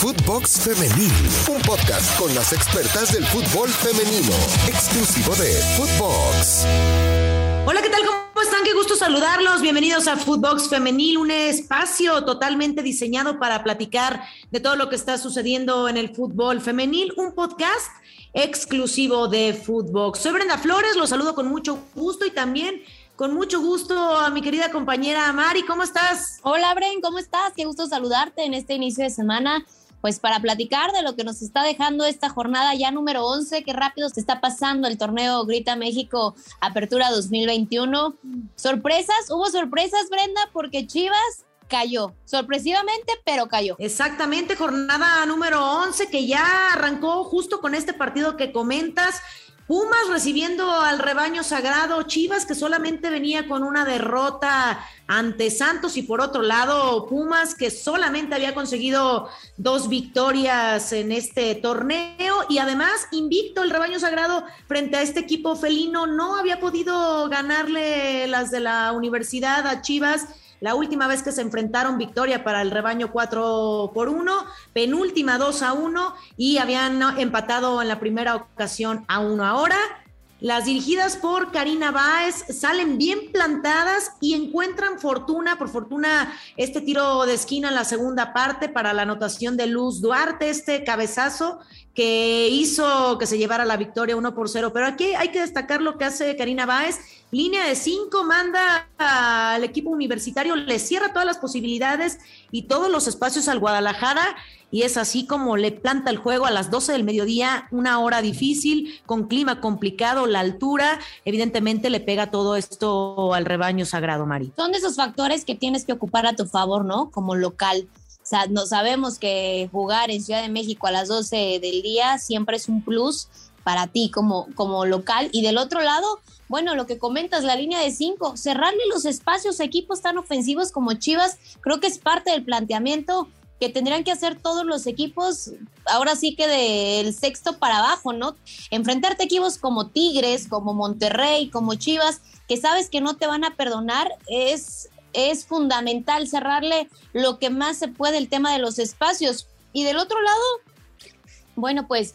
Footbox Femenil, un podcast con las expertas del fútbol femenino, exclusivo de Footbox. Hola, ¿qué tal? ¿Cómo están? Qué gusto saludarlos. Bienvenidos a Footbox Femenil, un espacio totalmente diseñado para platicar de todo lo que está sucediendo en el fútbol femenil, un podcast exclusivo de Footbox. Soy Brenda Flores, los saludo con mucho gusto y también con mucho gusto a mi querida compañera Mari. ¿Cómo estás? Hola, Bren, ¿cómo estás? Qué gusto saludarte en este inicio de semana. Pues para platicar de lo que nos está dejando esta jornada ya número 11, qué rápido se está pasando el torneo Grita México Apertura 2021. Sorpresas, hubo sorpresas, Brenda, porque Chivas cayó, sorpresivamente, pero cayó. Exactamente, jornada número 11 que ya arrancó justo con este partido que comentas. Pumas recibiendo al rebaño sagrado, Chivas que solamente venía con una derrota ante Santos y por otro lado Pumas que solamente había conseguido dos victorias en este torneo y además invicto el rebaño sagrado frente a este equipo felino. No había podido ganarle las de la universidad a Chivas la última vez que se enfrentaron, victoria para el rebaño 4 por 1, penúltima 2 a 1 y habían empatado en la primera ocasión a 1 ahora. Las dirigidas por Karina Báez salen bien plantadas y encuentran fortuna, por fortuna, este tiro de esquina en la segunda parte para la anotación de Luz Duarte, este cabezazo que hizo que se llevara la victoria 1 por 0. Pero aquí hay que destacar lo que hace Karina Báez. Línea de 5, manda al equipo universitario, le cierra todas las posibilidades y todos los espacios al Guadalajara y es así como le planta el juego a las 12 del mediodía, una hora difícil, con clima complicado, la altura, evidentemente le pega todo esto al rebaño sagrado, Mari. Son de esos factores que tienes que ocupar a tu favor, ¿no? Como local. O sea, no sabemos que jugar en Ciudad de México a las 12 del día siempre es un plus para ti como, como local. Y del otro lado, bueno, lo que comentas, la línea de cinco, cerrarle los espacios a equipos tan ofensivos como Chivas, creo que es parte del planteamiento que tendrían que hacer todos los equipos, ahora sí que del sexto para abajo, ¿no? Enfrentarte a equipos como Tigres, como Monterrey, como Chivas, que sabes que no te van a perdonar, es, es fundamental cerrarle lo que más se puede el tema de los espacios. Y del otro lado, bueno, pues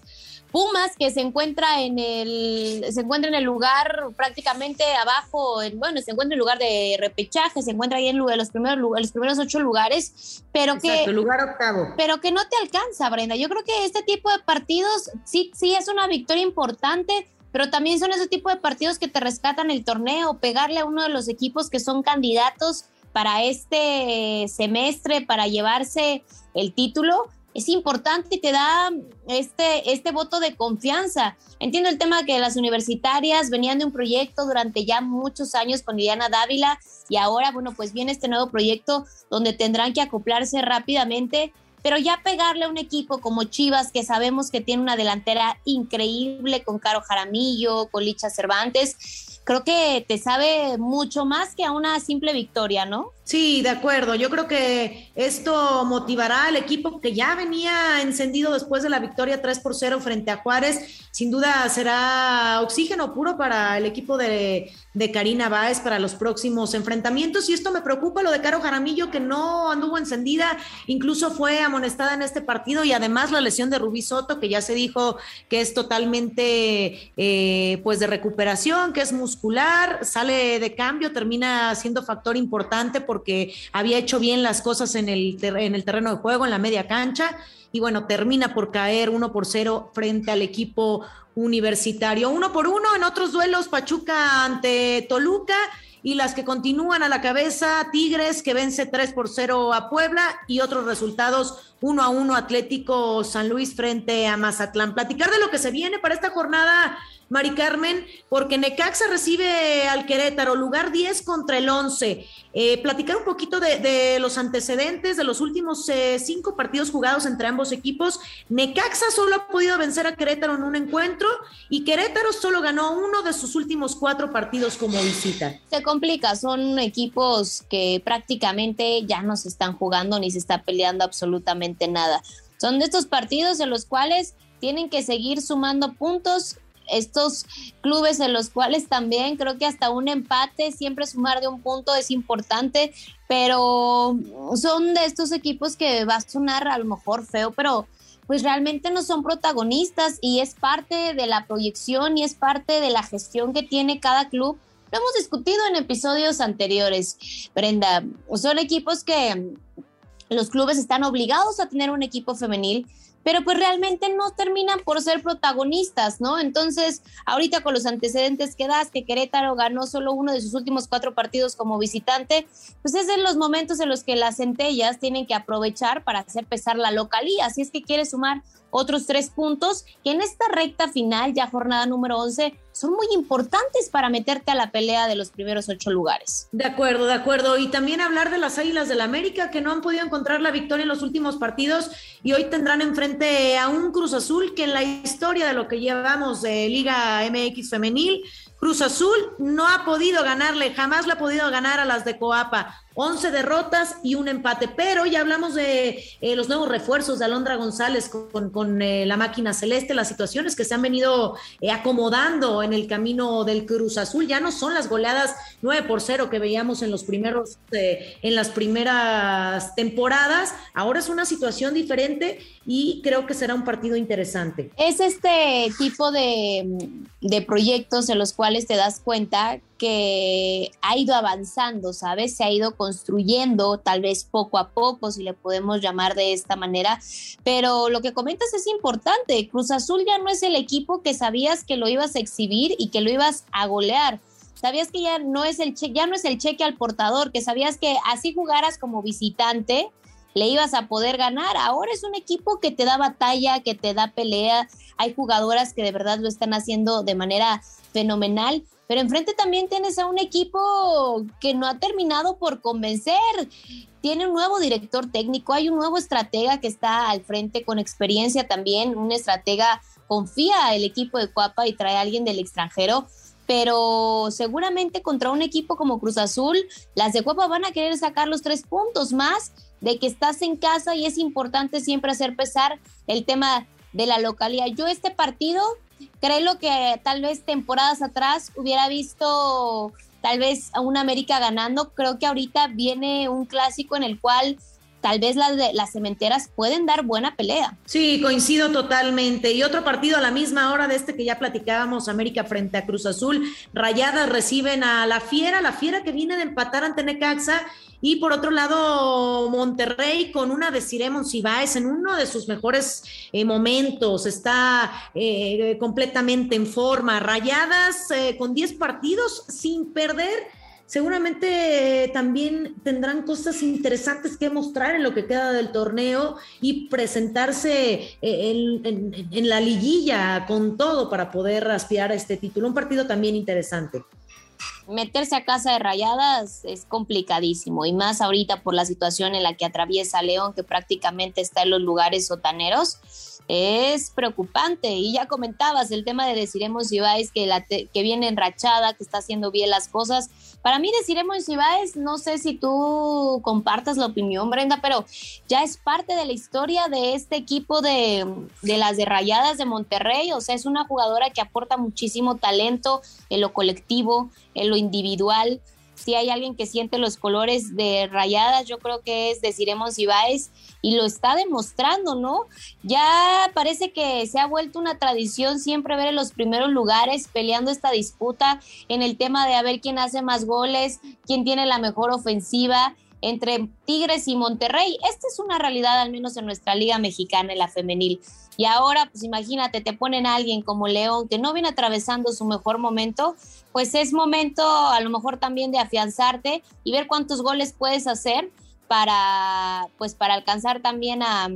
Pumas, que se encuentra en el, se encuentra en el lugar prácticamente abajo, en, bueno, se encuentra en el lugar de repechaje, se encuentra ahí en los primeros, los primeros ocho lugares, pero que, lugar octavo. pero que no te alcanza, Brenda. Yo creo que este tipo de partidos sí, sí es una victoria importante, pero también son ese tipo de partidos que te rescatan el torneo, pegarle a uno de los equipos que son candidatos para este semestre, para llevarse el título es importante y te da este, este voto de confianza. Entiendo el tema que las universitarias venían de un proyecto durante ya muchos años con Liliana Dávila y ahora, bueno, pues viene este nuevo proyecto donde tendrán que acoplarse rápidamente, pero ya pegarle a un equipo como Chivas, que sabemos que tiene una delantera increíble con Caro Jaramillo, con Licha Cervantes, creo que te sabe mucho más que a una simple victoria, ¿no? Sí, de acuerdo. Yo creo que esto motivará al equipo que ya venía encendido después de la victoria 3 por 0 frente a Juárez. Sin duda será oxígeno puro para el equipo de, de Karina Báez para los próximos enfrentamientos. Y esto me preocupa, lo de Caro Jaramillo, que no anduvo encendida, incluso fue amonestada en este partido. Y además la lesión de Rubí Soto, que ya se dijo que es totalmente eh, pues de recuperación, que es muscular, sale de cambio, termina siendo factor importante por porque había hecho bien las cosas en el, en el terreno de juego, en la media cancha, y bueno, termina por caer uno por cero frente al equipo universitario. Uno por uno en otros duelos, Pachuca ante Toluca y las que continúan a la cabeza, Tigres que vence 3 por 0 a Puebla y otros resultados 1 a 1 Atlético San Luis frente a Mazatlán. Platicar de lo que se viene para esta jornada Mari Carmen, porque Necaxa recibe al Querétaro, lugar 10 contra el 11. Eh, platicar un poquito de, los antecedentes de los últimos eh, cinco partidos jugados entre ambos equipos. Necaxa solo ha podido vencer a Querétaro en un encuentro y Querétaro solo ganó uno de sus últimos cuatro partidos como visita. Se complica, son equipos que prácticamente ya no se están jugando ni se está peleando absolutamente nada. Son de estos partidos en los cuales tienen que seguir sumando puntos estos clubes en los cuales también creo que hasta un empate, siempre sumar de un punto es importante, pero son de estos equipos que va a sonar a lo mejor feo, pero pues realmente no son protagonistas y es parte de la proyección y es parte de la gestión que tiene cada club. Lo hemos discutido en episodios anteriores, Brenda. Son equipos que los clubes están obligados a tener un equipo femenil, pero pues realmente no terminan por ser protagonistas, ¿no? Entonces, ahorita con los antecedentes que das, que Querétaro ganó solo uno de sus últimos cuatro partidos como visitante, pues es en los momentos en los que las centellas tienen que aprovechar para hacer pesar la localía. Si es que quiere sumar otros tres puntos que en esta recta final, ya jornada número 11, son muy importantes para meterte a la pelea de los primeros ocho lugares. De acuerdo, de acuerdo. Y también hablar de las Águilas del la América que no han podido encontrar la victoria en los últimos partidos y hoy tendrán enfrente a un Cruz Azul que en la historia de lo que llevamos de Liga MX femenil, Cruz Azul no ha podido ganarle, jamás le ha podido ganar a las de Coapa. 11 derrotas y un empate. Pero ya hablamos de eh, los nuevos refuerzos de Alondra González con, eh, la máquina celeste, las situaciones que se han venido eh, acomodando en el camino del Cruz Azul. Ya no son las goleadas 9 por 0 que veíamos en los primeros, en las primeras temporadas. Ahora es una situación diferente y creo que será un partido interesante. Es este tipo de, de proyectos en los cuales te das cuenta que ha ido avanzando, ¿sabes? Se ha ido construyendo, tal vez poco a poco, si le podemos llamar de esta manera, pero lo que comentas es importante. Cruz Azul ya no es el equipo que sabías que lo ibas a exhibir y que lo ibas a golear. Sabías que ya no es el ya no es el cheque al portador, que sabías que así jugaras como visitante, le ibas a poder ganar. Ahora es un equipo que te da batalla, que te da pelea. Hay jugadoras que de verdad lo están haciendo de manera fenomenal pero enfrente también tienes a un equipo que no ha terminado por convencer. Tiene un nuevo director técnico, hay un nuevo estratega que está al frente con experiencia también, un estratega confía el equipo de Cuapa y trae a alguien del extranjero, pero seguramente contra un equipo como Cruz Azul, las de Cuapa van a querer sacar los tres puntos más de que estás en casa y es importante siempre hacer pesar el tema de la localidad. Yo este partido Creo que tal vez temporadas atrás hubiera visto tal vez a una América ganando. Creo que ahorita viene un clásico en el cual tal vez las, las cementeras pueden dar buena pelea. Sí, coincido totalmente. Y otro partido a la misma hora de este que ya platicábamos, América frente a Cruz Azul. Rayadas reciben a la Fiera, la Fiera que viene de empatar ante Necaxa. Y por otro lado, Monterrey con una de Ciremon Cibáez en uno de sus mejores eh, momentos, está eh, completamente en forma. Rayadas eh, con 10 partidos sin perder seguramente también tendrán cosas interesantes que mostrar en lo que queda del torneo y presentarse eh, en, la liguilla con todo para poder aspirar a este título. Un partido también interesante meterse a casa de rayadas es complicadísimo y más ahorita por la situación en la que atraviesa León, que prácticamente está en los lugares sotaneros es preocupante. Y ya comentabas el tema de Deciremos Ibáez, que, la que viene enrachada, que está haciendo bien las cosas. Para mí, Deciremos Ibáez, no sé si tú compartas la opinión, Brenda, pero ya es parte de la historia de este equipo de, de las de Rayadas de Monterrey. O sea, es una jugadora que aporta muchísimo talento en lo colectivo, en lo individual si hay alguien que siente los colores de rayadas, yo creo que es Deciremos Ibáez y lo está demostrando, ¿no? Ya parece que se ha vuelto una tradición siempre ver en los primeros lugares peleando esta disputa en el tema de a ver quién hace más goles, quién tiene la mejor ofensiva entre Tigres y Monterrey. Esta es una realidad, al menos en nuestra liga mexicana, en la femenil. Y ahora, pues imagínate, te ponen a alguien como León que no viene atravesando su mejor momento, pues es momento a lo mejor también de afianzarte y ver cuántos goles puedes hacer para pues para alcanzar también a,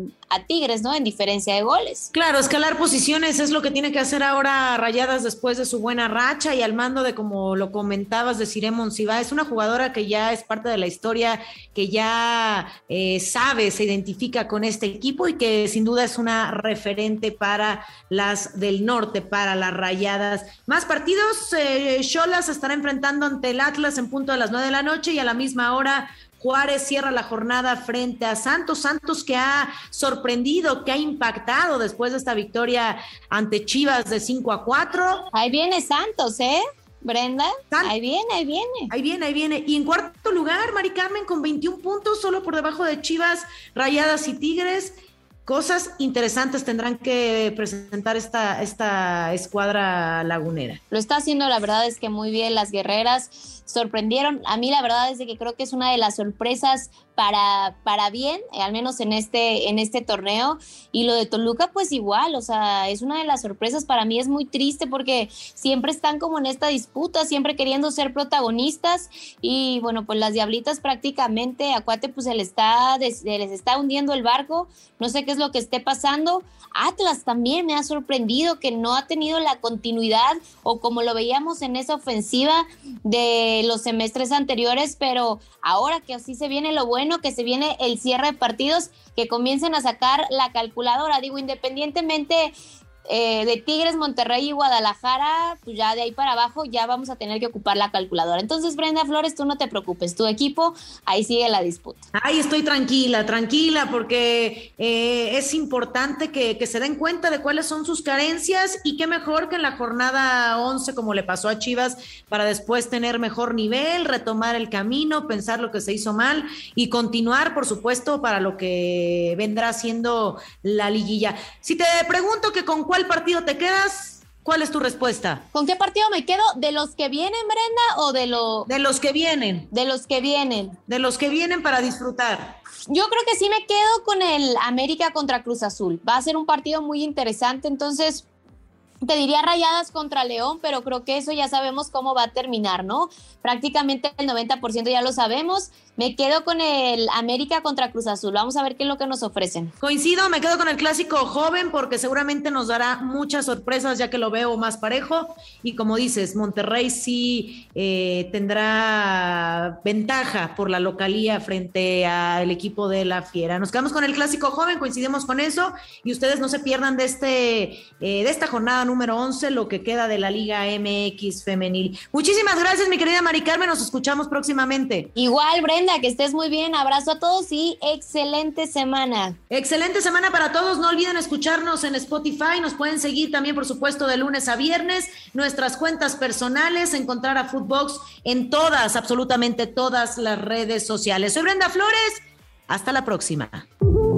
Tigres, ¿no? En diferencia de goles. Claro, escalar posiciones es lo que tiene que hacer ahora Rayadas después de su buena racha y al mando de, como lo comentabas, de Ciremon Siva. Es una jugadora que ya es parte de la historia, que ya eh, sabe, se identifica con este equipo y que sin duda es una referente para las del norte, para las Rayadas. Más partidos, eh, Cholas estará enfrentando ante el Atlas en punto de las nueve de la noche y a la misma hora Juárez cierra la jornada frente a Santos. Santos que ha sorprendido, que ha impactado después de esta victoria ante Chivas de 5 a 4. Ahí viene Santos, ¿eh? Brenda, ahí viene, ahí viene. Ahí viene, ahí viene. Y en cuarto lugar, Mari Carmen con 21 puntos, solo por debajo de Chivas, Rayadas y Tigres cosas interesantes tendrán que presentar esta, esta escuadra lagunera. Lo está haciendo, la verdad es que muy bien las guerreras sorprendieron. A mí la verdad es que creo que es una de las sorpresas para, para bien, eh, al menos en este, en este torneo. Y lo de Toluca, pues igual, o sea, es una de las sorpresas. Para mí es muy triste porque siempre están como en esta disputa, siempre queriendo ser protagonistas. Y bueno, pues las Diablitas prácticamente a Cuate pues se les está, se les está hundiendo el barco. No sé qué es lo que esté pasando. Atlas también me ha sorprendido que no ha tenido la continuidad o como lo veíamos en esa ofensiva de los semestres anteriores, pero ahora que así se viene lo bueno, que se viene el cierre de partidos, que comiencen a sacar la calculadora, digo, independientemente eh, de Tigres, Monterrey y Guadalajara, pues ya de ahí para abajo ya vamos a tener que ocupar la calculadora. Entonces, Brenda Flores, tú no te preocupes, tu equipo, ahí sigue la disputa. Ahí estoy tranquila, tranquila, porque eh, es importante que, se den cuenta de cuáles son sus carencias y qué mejor que en la jornada 11, como le pasó a Chivas, para después tener mejor nivel, retomar el camino, pensar lo que se hizo mal y continuar, por supuesto, para lo que vendrá siendo la liguilla. Si te pregunto que con cuál partido te quedas? ¿Cuál es tu respuesta? ¿Con qué partido me quedo? ¿De los que vienen, Brenda, o de los... De los que vienen. De los que vienen. De los que vienen para disfrutar. Yo creo que sí me quedo con el América contra Cruz Azul. Va a ser un partido muy interesante, entonces te diría rayadas contra León, pero creo que eso ya sabemos cómo va a terminar, ¿no? Prácticamente el 90% ya lo sabemos. Me quedo con el América contra Cruz Azul. Vamos a ver qué es lo que nos ofrecen. Coincido, me quedo con el clásico joven porque seguramente nos dará muchas sorpresas ya que lo veo más parejo. Y como dices, Monterrey sí eh, tendrá ventaja por la localía frente al equipo de la Fiera. Nos quedamos con el clásico joven, coincidimos con eso. Y ustedes no se pierdan de, este, eh, de esta jornada número 11, lo que queda de la Liga MX femenil. Muchísimas gracias, mi querida Mari Carmen. Nos escuchamos próximamente. Igual, Brenda que estés muy bien. Abrazo a todos y excelente semana. Excelente semana para todos. No olviden escucharnos en Spotify. Nos pueden seguir también, por supuesto, de lunes a viernes. Nuestras cuentas personales, encontrar a Footbox en todas, absolutamente todas las redes sociales. Soy Brenda Flores. Hasta la próxima.